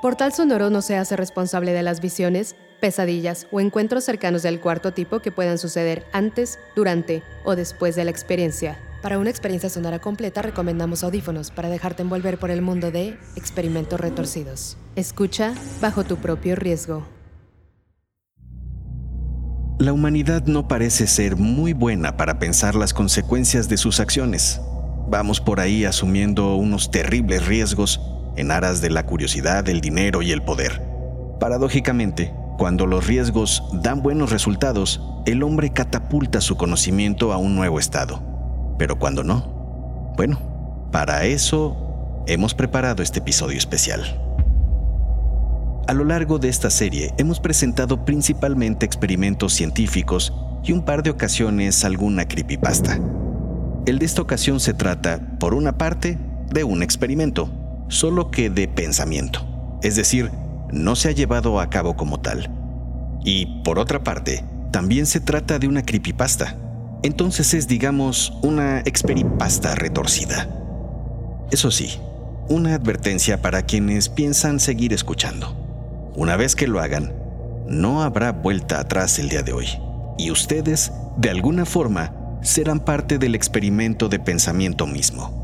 Portal Sonoro no se hace responsable de las visiones, pesadillas o encuentros cercanos del cuarto tipo que puedan suceder antes, durante o después de la experiencia. Para una experiencia sonora completa recomendamos audífonos para dejarte envolver por el mundo de experimentos retorcidos. Escucha bajo tu propio riesgo. La humanidad no parece ser muy buena para pensar las consecuencias de sus acciones. Vamos por ahí asumiendo unos terribles riesgos en aras de la curiosidad, el dinero y el poder. Paradójicamente, cuando los riesgos dan buenos resultados, el hombre catapulta su conocimiento a un nuevo estado. Pero cuando no, bueno, para eso hemos preparado este episodio especial. A lo largo de esta serie hemos presentado principalmente experimentos científicos y un par de ocasiones alguna creepypasta. El de esta ocasión se trata, por una parte, de un experimento, solo que de pensamiento, es decir, no se ha llevado a cabo como tal. Y por otra parte, también se trata de una creepypasta, entonces es, digamos, una experipasta retorcida. Eso sí, una advertencia para quienes piensan seguir escuchando. Una vez que lo hagan, no habrá vuelta atrás el día de hoy, y ustedes, de alguna forma, serán parte del experimento de pensamiento mismo.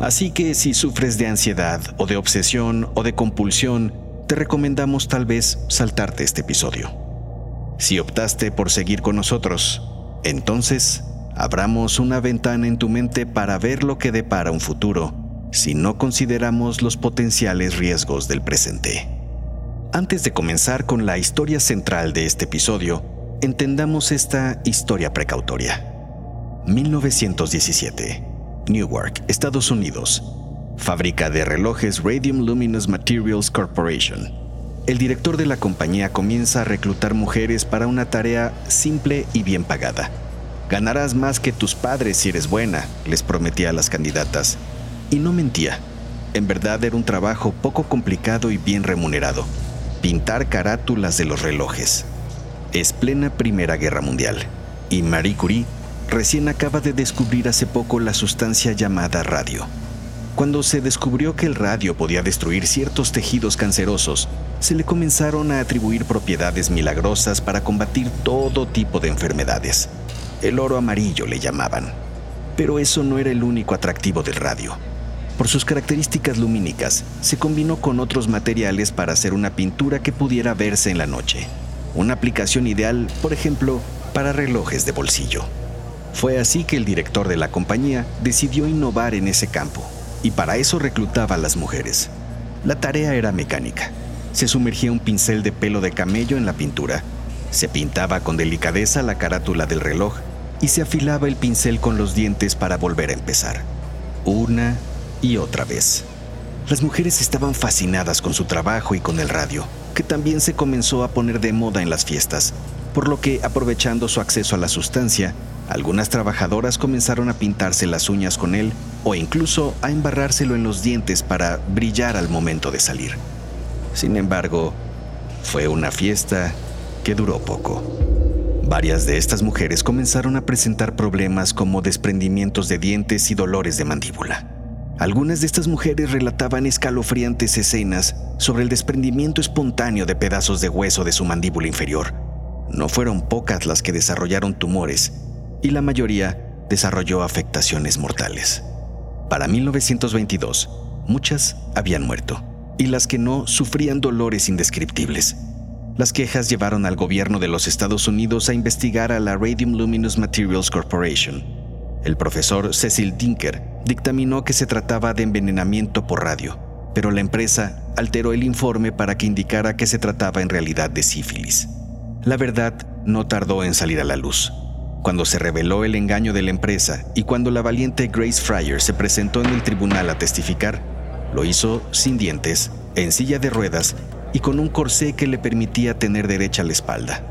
Así que si sufres de ansiedad o de obsesión o de compulsión, te recomendamos tal vez saltarte este episodio. Si optaste por seguir con nosotros, entonces abramos una ventana en tu mente para ver lo que depara un futuro si no consideramos los potenciales riesgos del presente. Antes de comenzar con la historia central de este episodio, entendamos esta historia precautoria. 1917. Newark, Estados Unidos. Fábrica de relojes Radium Luminous Materials Corporation. El director de la compañía comienza a reclutar mujeres para una tarea simple y bien pagada. Ganarás más que tus padres si eres buena, les prometía a las candidatas. Y no mentía. En verdad era un trabajo poco complicado y bien remunerado. Pintar carátulas de los relojes. Es plena Primera Guerra Mundial. Y Marie Curie recién acaba de descubrir hace poco la sustancia llamada radio. Cuando se descubrió que el radio podía destruir ciertos tejidos cancerosos, se le comenzaron a atribuir propiedades milagrosas para combatir todo tipo de enfermedades. El oro amarillo le llamaban. Pero eso no era el único atractivo del radio. Por sus características lumínicas, se combinó con otros materiales para hacer una pintura que pudiera verse en la noche. Una aplicación ideal, por ejemplo, para relojes de bolsillo. Fue así que el director de la compañía decidió innovar en ese campo, y para eso reclutaba a las mujeres. La tarea era mecánica. Se sumergía un pincel de pelo de camello en la pintura, se pintaba con delicadeza la carátula del reloj y se afilaba el pincel con los dientes para volver a empezar. Una y otra vez. Las mujeres estaban fascinadas con su trabajo y con el radio, que también se comenzó a poner de moda en las fiestas, por lo que, aprovechando su acceso a la sustancia, algunas trabajadoras comenzaron a pintarse las uñas con él o incluso a embarrárselo en los dientes para brillar al momento de salir. Sin embargo, fue una fiesta que duró poco. Varias de estas mujeres comenzaron a presentar problemas como desprendimientos de dientes y dolores de mandíbula. Algunas de estas mujeres relataban escalofriantes escenas sobre el desprendimiento espontáneo de pedazos de hueso de su mandíbula inferior. No fueron pocas las que desarrollaron tumores y la mayoría desarrolló afectaciones mortales. Para 1922, muchas habían muerto y las que no sufrían dolores indescriptibles. Las quejas llevaron al gobierno de los Estados Unidos a investigar a la Radium Luminous Materials Corporation. El profesor Cecil Dinker dictaminó que se trataba de envenenamiento por radio, pero la empresa alteró el informe para que indicara que se trataba en realidad de sífilis. La verdad no tardó en salir a la luz. Cuando se reveló el engaño de la empresa y cuando la valiente Grace Fryer se presentó en el tribunal a testificar, lo hizo sin dientes, en silla de ruedas y con un corsé que le permitía tener derecha la espalda.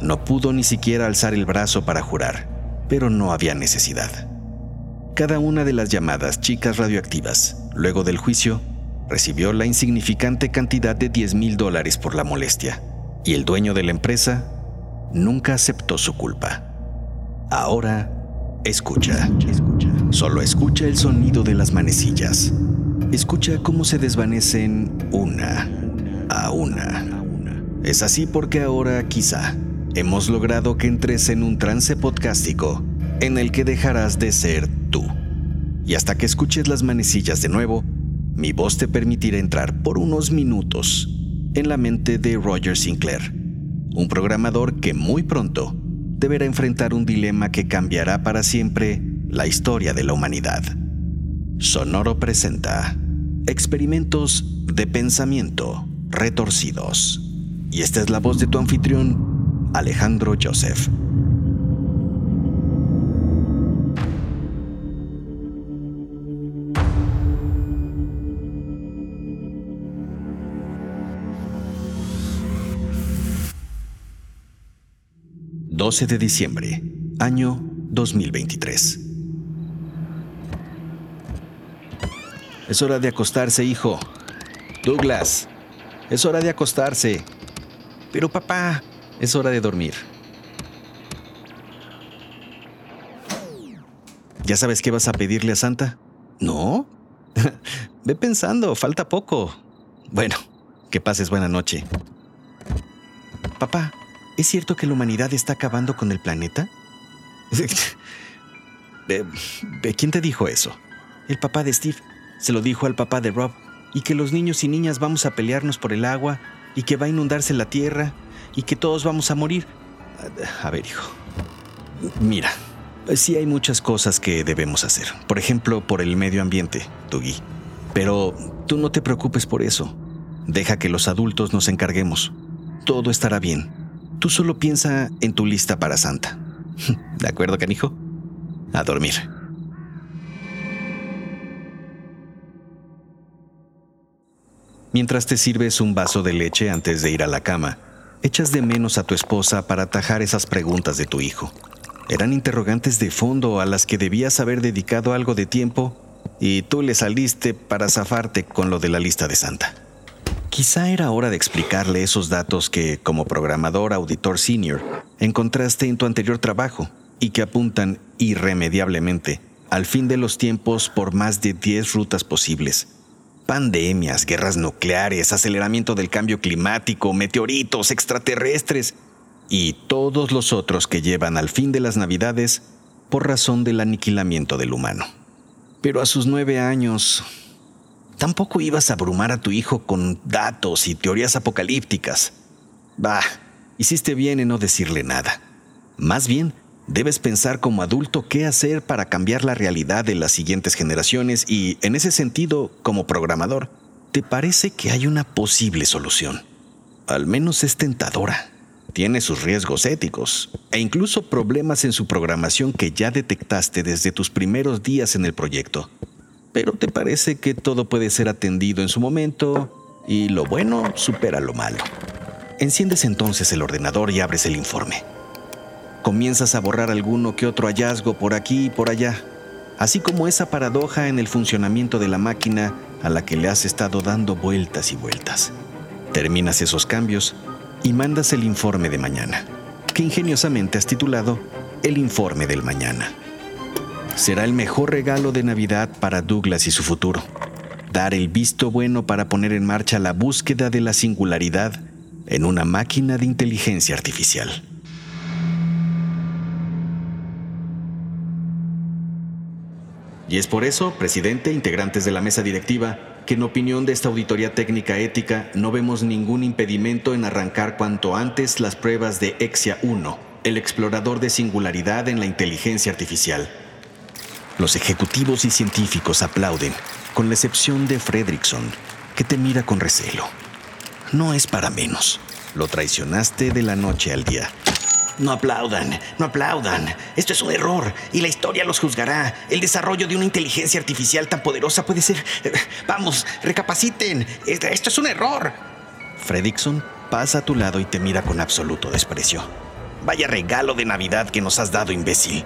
No pudo ni siquiera alzar el brazo para jurar, pero no había necesidad. Cada una de las llamadas chicas radioactivas, luego del juicio, recibió la insignificante cantidad de 10 mil dólares por la molestia, y el dueño de la empresa nunca aceptó su culpa. Ahora, escucha, escucha. Solo escucha el sonido de las manecillas. Escucha cómo se desvanecen una a una. Es así porque ahora, quizá, hemos logrado que entres en un trance podcástico en el que dejarás de ser tú. Y hasta que escuches las manecillas de nuevo, mi voz te permitirá entrar por unos minutos en la mente de Roger Sinclair, un programador que muy pronto deberá enfrentar un dilema que cambiará para siempre la historia de la humanidad. Sonoro presenta Experimentos de Pensamiento Retorcidos. Y esta es la voz de tu anfitrión, Alejandro Joseph. 12 de diciembre, año 2023. Es hora de acostarse, hijo. Douglas, es hora de acostarse. Pero papá, es hora de dormir. ¿Ya sabes qué vas a pedirle a Santa? ¿No? Ve pensando, falta poco. Bueno, que pases buena noche. Papá, ¿Es cierto que la humanidad está acabando con el planeta? ¿Quién te dijo eso? El papá de Steve. Se lo dijo al papá de Rob. Y que los niños y niñas vamos a pelearnos por el agua, y que va a inundarse la tierra, y que todos vamos a morir. A ver, hijo. Mira, sí hay muchas cosas que debemos hacer. Por ejemplo, por el medio ambiente, Dougie. Pero tú no te preocupes por eso. Deja que los adultos nos encarguemos. Todo estará bien. Tú solo piensa en tu lista para Santa. ¿De acuerdo, canijo? A dormir. Mientras te sirves un vaso de leche antes de ir a la cama, echas de menos a tu esposa para atajar esas preguntas de tu hijo. Eran interrogantes de fondo a las que debías haber dedicado algo de tiempo y tú le saliste para zafarte con lo de la lista de Santa. Quizá era hora de explicarle esos datos que, como programador auditor senior, encontraste en tu anterior trabajo y que apuntan irremediablemente al fin de los tiempos por más de 10 rutas posibles. Pandemias, guerras nucleares, aceleramiento del cambio climático, meteoritos, extraterrestres y todos los otros que llevan al fin de las navidades por razón del aniquilamiento del humano. Pero a sus nueve años, Tampoco ibas a abrumar a tu hijo con datos y teorías apocalípticas. Bah, hiciste bien en no decirle nada. Más bien, debes pensar como adulto qué hacer para cambiar la realidad de las siguientes generaciones y, en ese sentido, como programador, ¿te parece que hay una posible solución? Al menos es tentadora. Tiene sus riesgos éticos e incluso problemas en su programación que ya detectaste desde tus primeros días en el proyecto pero te parece que todo puede ser atendido en su momento y lo bueno supera lo malo. Enciendes entonces el ordenador y abres el informe. Comienzas a borrar alguno que otro hallazgo por aquí y por allá, así como esa paradoja en el funcionamiento de la máquina a la que le has estado dando vueltas y vueltas. Terminas esos cambios y mandas el informe de mañana, que ingeniosamente has titulado El informe del mañana será el mejor regalo de Navidad para Douglas y su futuro. Dar el visto bueno para poner en marcha la búsqueda de la singularidad en una máquina de inteligencia artificial. Y es por eso, presidente, integrantes de la mesa directiva, que en opinión de esta auditoría técnica ética no vemos ningún impedimento en arrancar cuanto antes las pruebas de Exia 1, el explorador de singularidad en la inteligencia artificial los ejecutivos y científicos aplauden, con la excepción de Fredrickson, que te mira con recelo. No es para menos. Lo traicionaste de la noche al día. No aplaudan, no aplaudan. Esto es un error y la historia los juzgará. El desarrollo de una inteligencia artificial tan poderosa puede ser... Vamos, recapaciten. Esto es un error. Fredrickson pasa a tu lado y te mira con absoluto desprecio. Vaya regalo de Navidad que nos has dado, imbécil.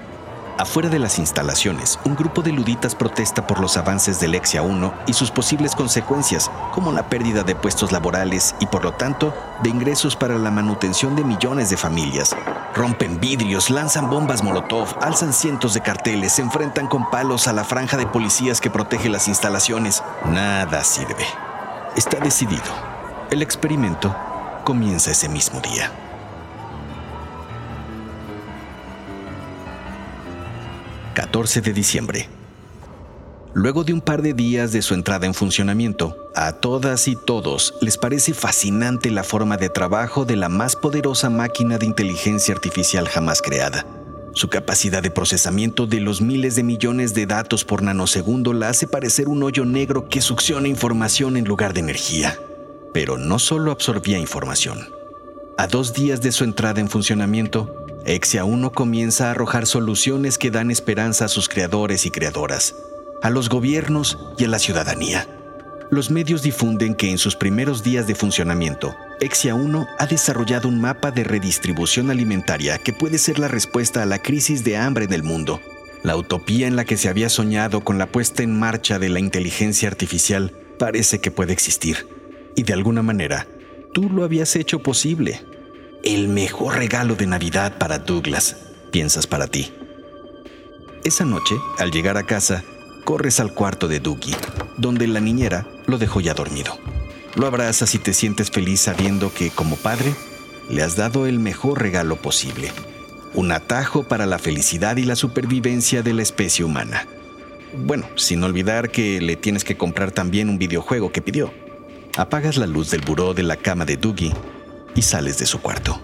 Afuera de las instalaciones, un grupo de luditas protesta por los avances del Exia 1 y sus posibles consecuencias, como la pérdida de puestos laborales y por lo tanto de ingresos para la manutención de millones de familias. Rompen vidrios, lanzan bombas Molotov, alzan cientos de carteles, se enfrentan con palos a la franja de policías que protege las instalaciones. Nada sirve. Está decidido. El experimento comienza ese mismo día. 14 de diciembre. Luego de un par de días de su entrada en funcionamiento, a todas y todos les parece fascinante la forma de trabajo de la más poderosa máquina de inteligencia artificial jamás creada. Su capacidad de procesamiento de los miles de millones de datos por nanosegundo la hace parecer un hoyo negro que succiona información en lugar de energía. Pero no solo absorbía información. A dos días de su entrada en funcionamiento, Exia 1 comienza a arrojar soluciones que dan esperanza a sus creadores y creadoras, a los gobiernos y a la ciudadanía. Los medios difunden que en sus primeros días de funcionamiento, Exia 1 ha desarrollado un mapa de redistribución alimentaria que puede ser la respuesta a la crisis de hambre en el mundo. La utopía en la que se había soñado con la puesta en marcha de la inteligencia artificial parece que puede existir. Y de alguna manera, tú lo habías hecho posible. El mejor regalo de Navidad para Douglas, piensas para ti. Esa noche, al llegar a casa, corres al cuarto de Dougie, donde la niñera lo dejó ya dormido. Lo abrazas y te sientes feliz sabiendo que, como padre, le has dado el mejor regalo posible. Un atajo para la felicidad y la supervivencia de la especie humana. Bueno, sin olvidar que le tienes que comprar también un videojuego que pidió. Apagas la luz del buró de la cama de Dougie y sales de su cuarto.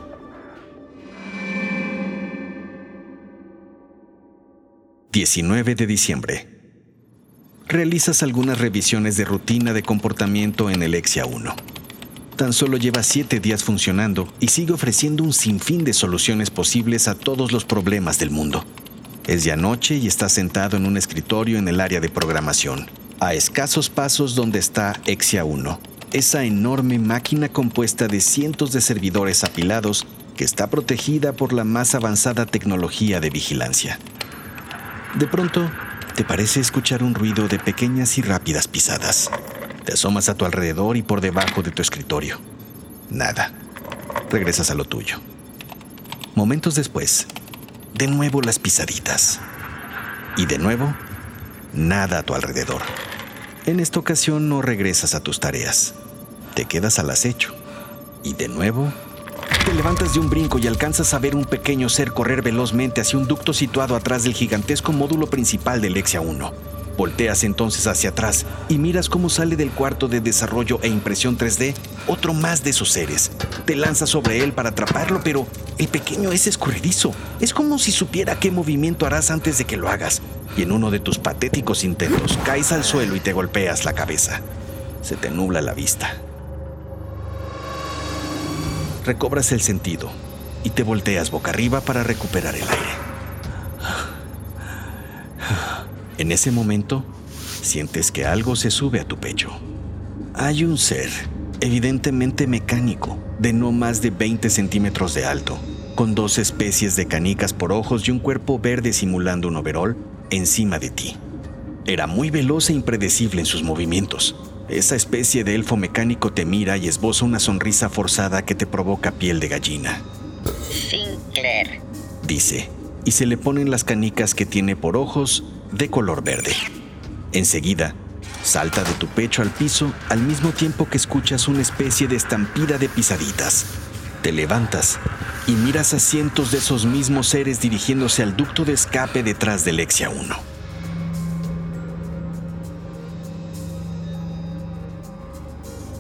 ...19 de diciembre... Realizas algunas revisiones de rutina de comportamiento en el Exia 1. Tan solo lleva siete días funcionando y sigue ofreciendo un sinfín de soluciones posibles a todos los problemas del mundo. Es ya noche y está sentado en un escritorio en el área de programación, a escasos pasos donde está Exia 1, esa enorme máquina compuesta de cientos de servidores apilados que está protegida por la más avanzada tecnología de vigilancia. De pronto, te parece escuchar un ruido de pequeñas y rápidas pisadas. Te asomas a tu alrededor y por debajo de tu escritorio. Nada. Regresas a lo tuyo. Momentos después, de nuevo las pisaditas. Y de nuevo, nada a tu alrededor. En esta ocasión no regresas a tus tareas. Te quedas al acecho. Y de nuevo, te levantas de un brinco y alcanzas a ver un pequeño ser correr velozmente hacia un ducto situado atrás del gigantesco módulo principal del Lexia 1. Volteas entonces hacia atrás y miras cómo sale del cuarto de desarrollo e impresión 3D otro más de sus seres. Te lanzas sobre él para atraparlo, pero el pequeño es escurridizo. Es como si supiera qué movimiento harás antes de que lo hagas y en uno de tus patéticos intentos caes al suelo y te golpeas la cabeza. Se te nubla la vista. Recobras el sentido y te volteas boca arriba para recuperar el aire. En ese momento, sientes que algo se sube a tu pecho. Hay un ser, evidentemente mecánico, de no más de 20 centímetros de alto, con dos especies de canicas por ojos y un cuerpo verde simulando un overol encima de ti. Era muy veloz e impredecible en sus movimientos. Esa especie de elfo mecánico te mira y esboza una sonrisa forzada que te provoca piel de gallina. Sinclair, dice, y se le ponen las canicas que tiene por ojos de color verde. Enseguida, salta de tu pecho al piso al mismo tiempo que escuchas una especie de estampida de pisaditas. Te levantas y miras a cientos de esos mismos seres dirigiéndose al ducto de escape detrás del Exia 1.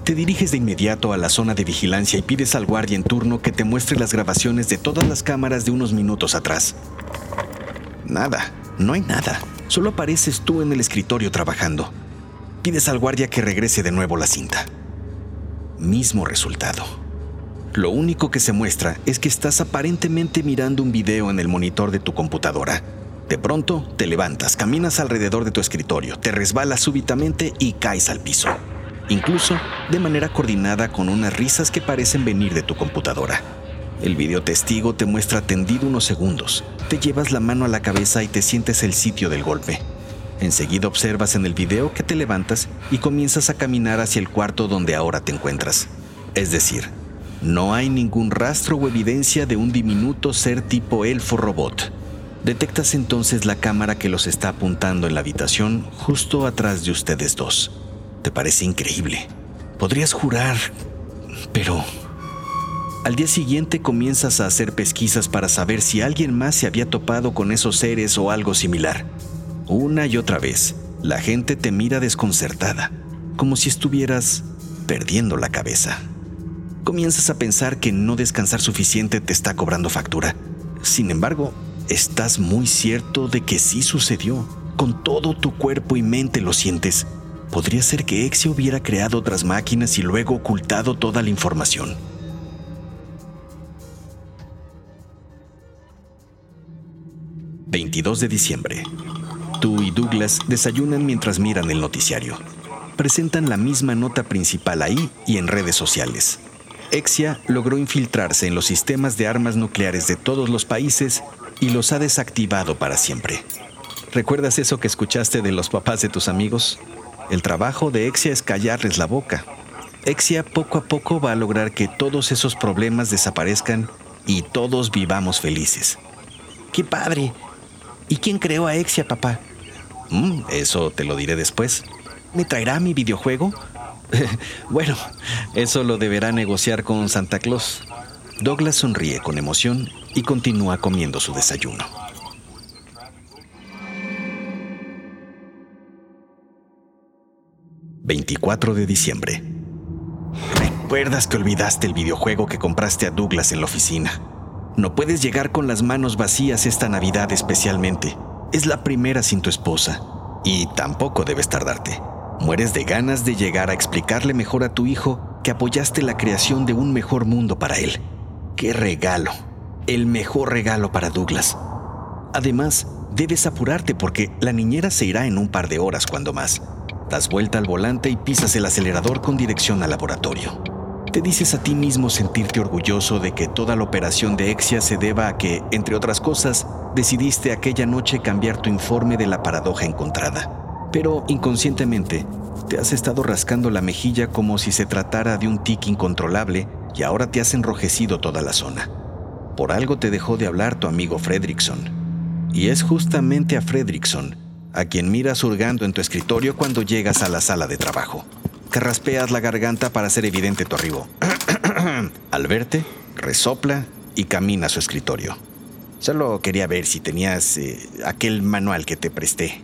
Te diriges de inmediato a la zona de vigilancia y pides al guardia en turno que te muestre las grabaciones de todas las cámaras de unos minutos atrás. Nada, no hay nada. Solo apareces tú en el escritorio trabajando. Pides al guardia que regrese de nuevo la cinta. Mismo resultado Lo único que se muestra es que estás aparentemente mirando un video en el monitor de tu computadora. De pronto, te levantas, caminas alrededor de tu escritorio, te resbalas súbitamente y caes al piso. Incluso de manera coordinada con unas risas que parecen venir de tu computadora. El video testigo te muestra tendido unos segundos. Te llevas la mano a la cabeza y te sientes el sitio del golpe. Enseguida observas en el video que te levantas y comienzas a caminar hacia el cuarto donde ahora te encuentras. Es decir, no hay ningún rastro o evidencia de un diminuto ser tipo elfo robot. Detectas entonces la cámara que los está apuntando en la habitación justo atrás de ustedes dos. Te parece increíble. Podrías jurar, pero... Al día siguiente comienzas a hacer pesquisas para saber si alguien más se había topado con esos seres o algo similar. Una y otra vez, la gente te mira desconcertada, como si estuvieras perdiendo la cabeza. Comienzas a pensar que no descansar suficiente te está cobrando factura. Sin embargo, Estás muy cierto de que sí sucedió. Con todo tu cuerpo y mente lo sientes. Podría ser que Exia hubiera creado otras máquinas y luego ocultado toda la información. ...22 de diciembre... Tú y Douglas desayunan mientras miran el noticiario. Presentan la misma nota principal ahí y en redes sociales. Exia logró infiltrarse en los sistemas de armas nucleares de todos los países y los ha desactivado para siempre. ¿Recuerdas eso que escuchaste de los papás de tus amigos? El trabajo de Exia es callarles la boca. Exia poco a poco va a lograr que todos esos problemas desaparezcan y todos vivamos felices. ¡Qué padre! ¿Y quién creó a Exia, papá? Mm, eso te lo diré después. ¿Me traerá mi videojuego? bueno, eso lo deberá negociar con Santa Claus. Douglas sonríe con emoción y continúa comiendo su desayuno. ...24 de diciembre... ¿Recuerdas que olvidaste el videojuego que compraste a Douglas en la oficina? No puedes llegar con las manos vacías esta Navidad especialmente. Es la primera sin tu esposa. Y tampoco debes tardarte. Mueres de ganas de llegar a explicarle mejor a tu hijo que apoyaste la creación de un mejor mundo para él. ¡Qué regalo! El mejor regalo para Douglas. Además, debes apurarte porque la niñera se irá en un par de horas cuando más. Das vuelta al volante y pisas el acelerador con dirección al laboratorio. Te dices a ti mismo sentirte orgulloso de que toda la operación de Exia se deba a que, entre otras cosas, decidiste aquella noche cambiar tu informe de la paradoja encontrada. Pero inconscientemente, te has estado rascando la mejilla como si se tratara de un tic incontrolable y ahora te has enrojecido toda la zona. Por algo te dejó de hablar tu amigo Fredrickson. Y es justamente a Fredrickson a quien miras hurgando en tu escritorio cuando llegas a la sala de trabajo. Carraspeas la garganta para hacer evidente tu arribo. Al verte, resopla y camina a su escritorio. Solo quería ver si tenías eh, aquel manual que te presté.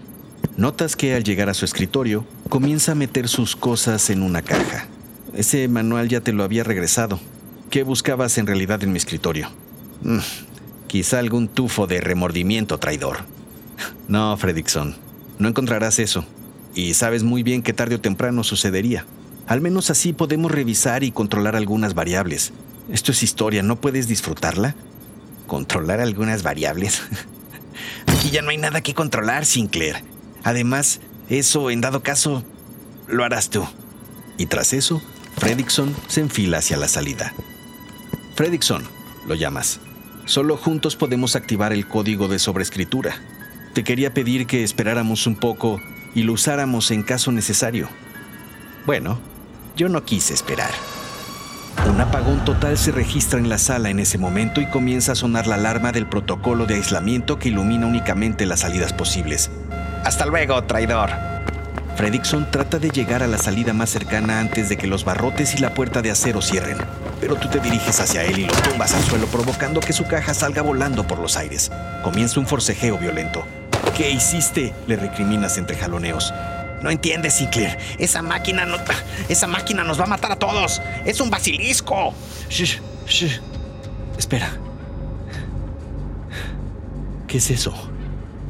Notas que al llegar a su escritorio, comienza a meter sus cosas en una caja. Ese manual ya te lo había regresado. ¿Qué buscabas en realidad en mi escritorio? Mm, quizá algún tufo de remordimiento traidor. No, Fredrickson, no encontrarás eso. Y sabes muy bien que tarde o temprano sucedería. Al menos así podemos revisar y controlar algunas variables. Esto es historia, ¿no puedes disfrutarla? ¿Controlar algunas variables? Aquí ya no hay nada que controlar, Sinclair. Además, eso, en dado caso, lo harás tú. Y tras eso, Fredrickson se enfila hacia la salida. Fredrickson, lo llamas. Solo juntos podemos activar el código de sobreescritura. Te quería pedir que esperáramos un poco y lo usáramos en caso necesario. Bueno, yo no quise esperar. Un apagón total se registra en la sala en ese momento y comienza a sonar la alarma del protocolo de aislamiento que ilumina únicamente las salidas posibles. Hasta luego, traidor. Fredrickson trata de llegar a la salida más cercana antes de que los barrotes y la puerta de acero cierren, pero tú te diriges hacia él y lo tumbas al suelo provocando que su caja salga volando por los aires. Comienza un forcejeo violento. ¿Qué hiciste? le recriminas entre jaloneos. No entiendes, Sinclair. Esa máquina no, esa máquina nos va a matar a todos. Es un basilisco. Shh, shh. Espera. ¿Qué es eso?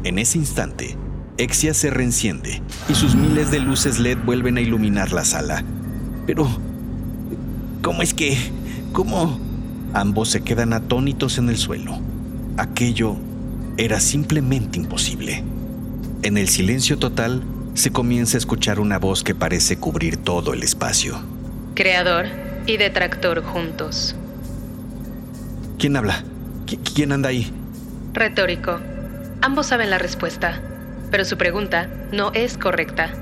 En ese instante, Exia se reenciende y sus miles de luces LED vuelven a iluminar la sala. Pero, ¿cómo es que... ¿Cómo? Ambos se quedan atónitos en el suelo. Aquello era simplemente imposible. En el silencio total se comienza a escuchar una voz que parece cubrir todo el espacio. Creador y detractor juntos. ¿Quién habla? ¿Quién anda ahí? Retórico. Ambos saben la respuesta, pero su pregunta no es correcta.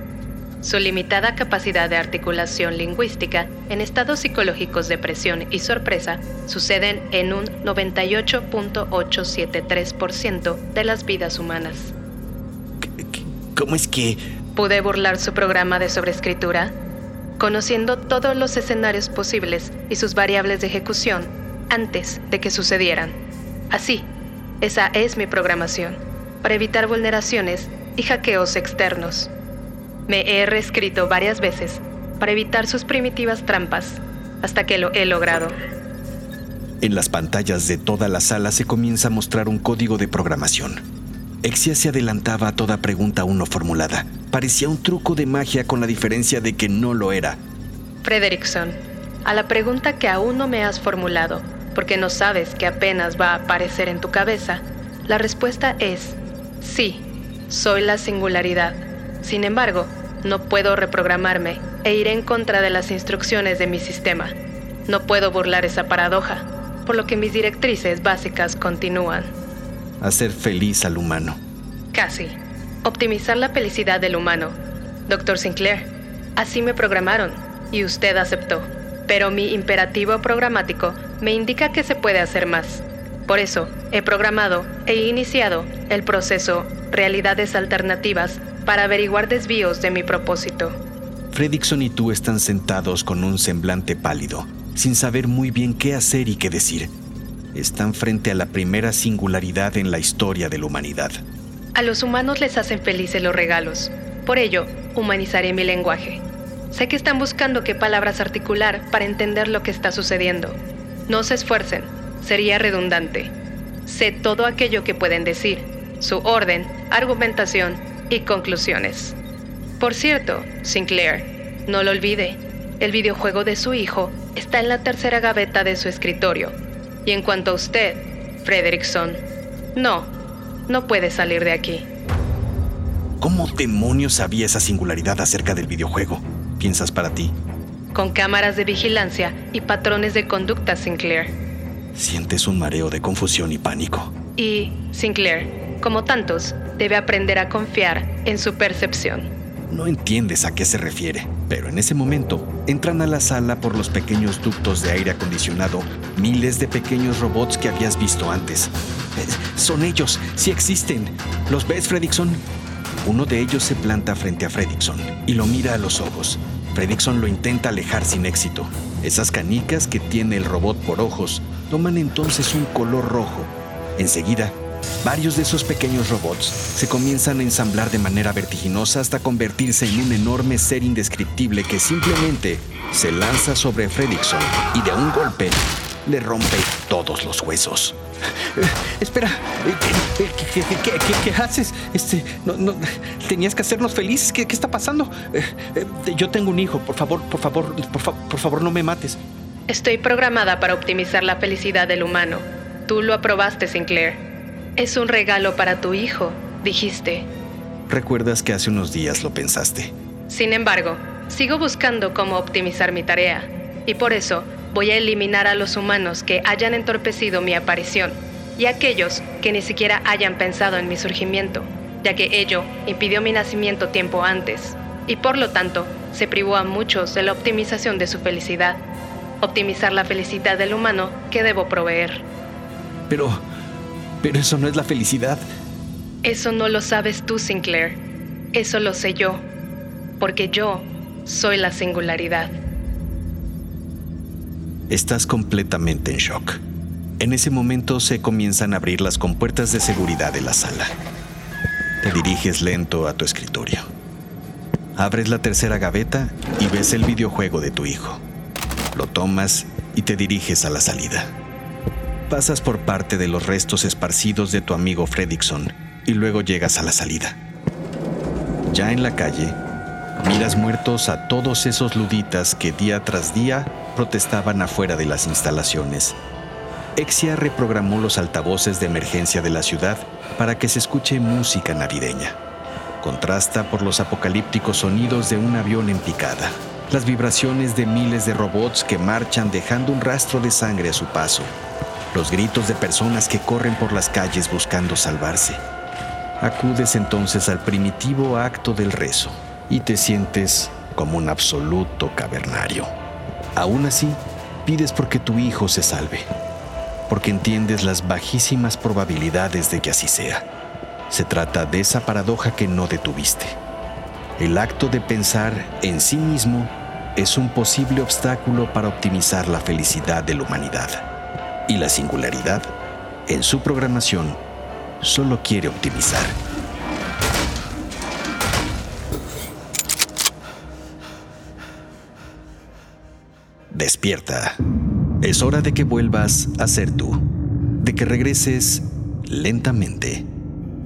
Su limitada capacidad de articulación lingüística en estados psicológicos de presión y sorpresa suceden en un 98.873% de las vidas humanas. ¿Cómo es que... ¿Pude burlar su programa de sobreescritura? Conociendo todos los escenarios posibles y sus variables de ejecución antes de que sucedieran. Así, esa es mi programación, para evitar vulneraciones y hackeos externos. Me he reescrito varias veces para evitar sus primitivas trampas, hasta que lo he logrado. En las pantallas de toda la sala se comienza a mostrar un código de programación. Exia se adelantaba a toda pregunta aún no formulada. Parecía un truco de magia con la diferencia de que no lo era. Frederickson, a la pregunta que aún no me has formulado, porque no sabes que apenas va a aparecer en tu cabeza, la respuesta es sí, soy la singularidad. Sin embargo, no puedo reprogramarme e ir en contra de las instrucciones de mi sistema. No puedo burlar esa paradoja, por lo que mis directrices básicas continúan. Hacer feliz al humano. Casi. Optimizar la felicidad del humano. Doctor Sinclair, así me programaron y usted aceptó. Pero mi imperativo programático me indica que se puede hacer más. Por eso, he programado e iniciado el proceso Realidades Alternativas para averiguar desvíos de mi propósito. Fredrickson y tú están sentados con un semblante pálido, sin saber muy bien qué hacer y qué decir. Están frente a la primera singularidad en la historia de la humanidad. A los humanos les hacen felices los regalos. Por ello, humanizaré mi lenguaje. Sé que están buscando qué palabras articular para entender lo que está sucediendo. No se esfuercen, sería redundante. Sé todo aquello que pueden decir, su orden, argumentación y conclusiones. Por cierto, Sinclair, no lo olvide, el videojuego de su hijo está en la tercera gaveta de su escritorio. Y en cuanto a usted, Frederickson, no, no puede salir de aquí. ¿Cómo demonios sabía esa singularidad acerca del videojuego? ¿Piensas para ti? Con cámaras de vigilancia y patrones de conducta, Sinclair. Sientes un mareo de confusión y pánico. Y, Sinclair, como tantos, debe aprender a confiar en su percepción. No entiendes a qué se refiere, pero en ese momento entran a la sala por los pequeños ductos de aire acondicionado miles de pequeños robots que habías visto antes. Eh, son ellos, sí existen. ¿Los ves, Fredrickson? Uno de ellos se planta frente a Fredrickson y lo mira a los ojos. Fredrickson lo intenta alejar sin éxito. Esas canicas que tiene el robot por ojos toman entonces un color rojo. Enseguida, Varios de esos pequeños robots se comienzan a ensamblar de manera vertiginosa hasta convertirse en un enorme ser indescriptible que simplemente se lanza sobre Fredrickson y de un golpe le rompe todos los huesos. Eh, espera, eh, ¿qué, qué, haces? Este, no, tenías que hacernos felices. ¿Qué, está pasando? Eh, yo tengo un hijo. Por favor, por favor, por, por favor, no me mates. Estoy programada para optimizar la felicidad del humano. Tú lo aprobaste, Sinclair. Es un regalo para tu hijo, dijiste. Recuerdas que hace unos días lo pensaste. Sin embargo, sigo buscando cómo optimizar mi tarea, y por eso voy a eliminar a los humanos que hayan entorpecido mi aparición y aquellos que ni siquiera hayan pensado en mi surgimiento, ya que ello impidió mi nacimiento tiempo antes, y por lo tanto se privó a muchos de la optimización de su felicidad, optimizar la felicidad del humano que debo proveer. Pero, pero eso no es la felicidad. Eso no lo sabes tú, Sinclair. Eso lo sé yo. Porque yo soy la singularidad. Estás completamente en shock. En ese momento se comienzan a abrir las compuertas de seguridad de la sala. Te diriges lento a tu escritorio. Abres la tercera gaveta y ves el videojuego de tu hijo. Lo tomas y te diriges a la salida. Pasas por parte de los restos esparcidos de tu amigo Fredrickson y luego llegas a la salida. Ya en la calle, miras muertos a todos esos luditas que día tras día protestaban afuera de las instalaciones. Exia reprogramó los altavoces de emergencia de la ciudad para que se escuche música navideña. Contrasta por los apocalípticos sonidos de un avión en picada, las vibraciones de miles de robots que marchan dejando un rastro de sangre a su paso, los gritos de personas que corren por las calles buscando salvarse. Acudes entonces al primitivo acto del rezo y te sientes como un absoluto cavernario. Aún así, pides porque tu hijo se salve, porque entiendes las bajísimas probabilidades de que así sea. Se trata de esa paradoja que no detuviste. El acto de pensar en sí mismo es un posible obstáculo para optimizar la felicidad de la humanidad y la singularidad, en su programación, solo quiere optimizar. Despierta. Es hora de que vuelvas a ser tú, de que regreses lentamente.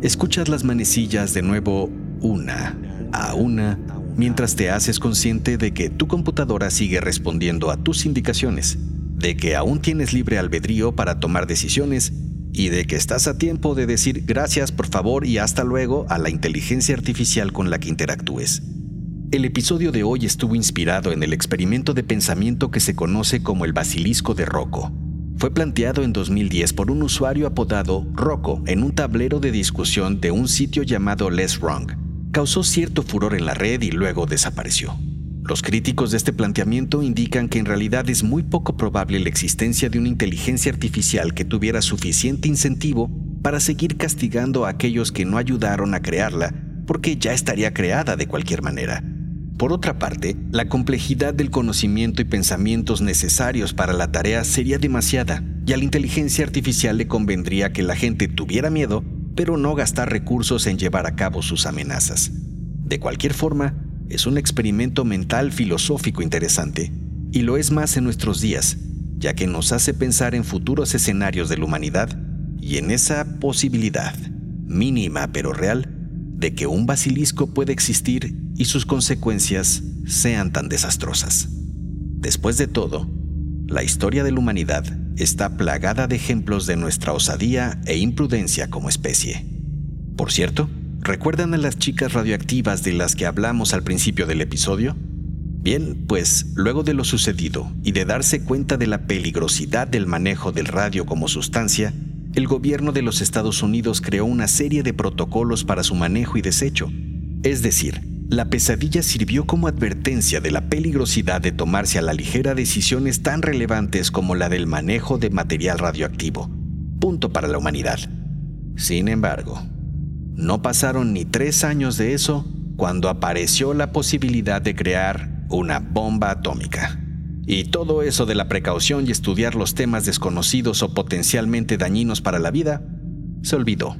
Escuchas las manecillas de nuevo una a una mientras te haces consciente de que tu computadora sigue respondiendo a tus indicaciones de que aún tienes libre albedrío para tomar decisiones y de que estás a tiempo de decir gracias, por favor y hasta luego a la inteligencia artificial con la que interactúes. El episodio de hoy estuvo inspirado en el experimento de pensamiento que se conoce como el basilisco de Rocco. Fue planteado en 2010 por un usuario apodado Rocco en un tablero de discusión de un sitio llamado Less Wrong. Causó cierto furor en la red y luego desapareció. Los críticos de este planteamiento indican que en realidad es muy poco probable la existencia de una inteligencia artificial que tuviera suficiente incentivo para seguir castigando a aquellos que no ayudaron a crearla, porque ya estaría creada de cualquier manera. Por otra parte, la complejidad del conocimiento y pensamientos necesarios para la tarea sería demasiada, y a la inteligencia artificial le convendría que la gente tuviera miedo, pero no gastar recursos en llevar a cabo sus amenazas. De cualquier forma, es un experimento mental filosófico interesante, y lo es más en nuestros días, ya que nos hace pensar en futuros escenarios de la humanidad y en esa posibilidad, mínima pero real, de que un basilisco puede existir y sus consecuencias sean tan desastrosas. Después de todo, la historia de la humanidad está plagada de ejemplos de nuestra osadía e imprudencia como especie. Por cierto, ¿Recuerdan a las chicas radioactivas de las que hablamos al principio del episodio? Bien, pues luego de lo sucedido y de darse cuenta de la peligrosidad del manejo del radio como sustancia, el gobierno de los Estados Unidos creó una serie de protocolos para su manejo y desecho. Es decir, la pesadilla sirvió como advertencia de la peligrosidad de tomarse a la ligera decisiones tan relevantes como la del manejo de material radioactivo. Punto para la humanidad. Sin embargo, no pasaron ni tres años de eso cuando apareció la posibilidad de crear una bomba atómica. Y todo eso de la precaución y estudiar los temas desconocidos o potencialmente dañinos para la vida, se olvidó.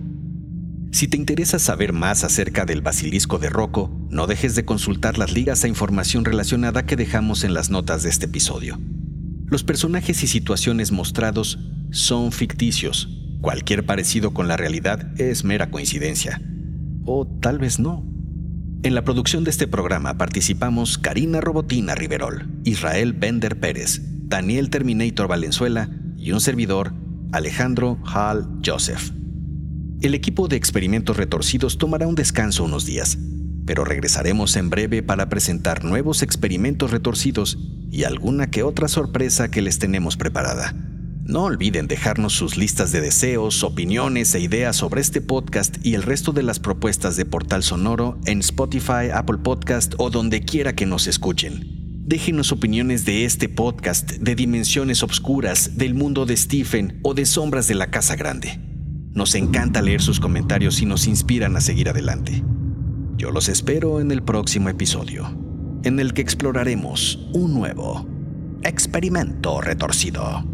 Si te interesa saber más acerca del basilisco de Rocco, no dejes de consultar las ligas a información relacionada que dejamos en las notas de este episodio. Los personajes y situaciones mostrados son ficticios Cualquier parecido con la realidad es mera coincidencia. O tal vez no. En la producción de este programa participamos Karina Robotina Riverol, Israel Bender Pérez, Daniel Terminator Valenzuela y un servidor, Alejandro Hall Joseph. El equipo de experimentos retorcidos tomará un descanso unos días, pero regresaremos en breve para presentar nuevos experimentos retorcidos y alguna que otra sorpresa que les tenemos preparada. No olviden dejarnos sus listas de deseos, opiniones e ideas sobre este podcast y el resto de las propuestas de Portal Sonoro en Spotify, Apple Podcast o donde quiera que nos escuchen. Déjenos opiniones de este podcast, de dimensiones obscuras, del mundo de Stephen o de sombras de la Casa Grande. Nos encanta leer sus comentarios y nos inspiran a seguir adelante. Yo los espero en el próximo episodio, en el que exploraremos un nuevo experimento retorcido.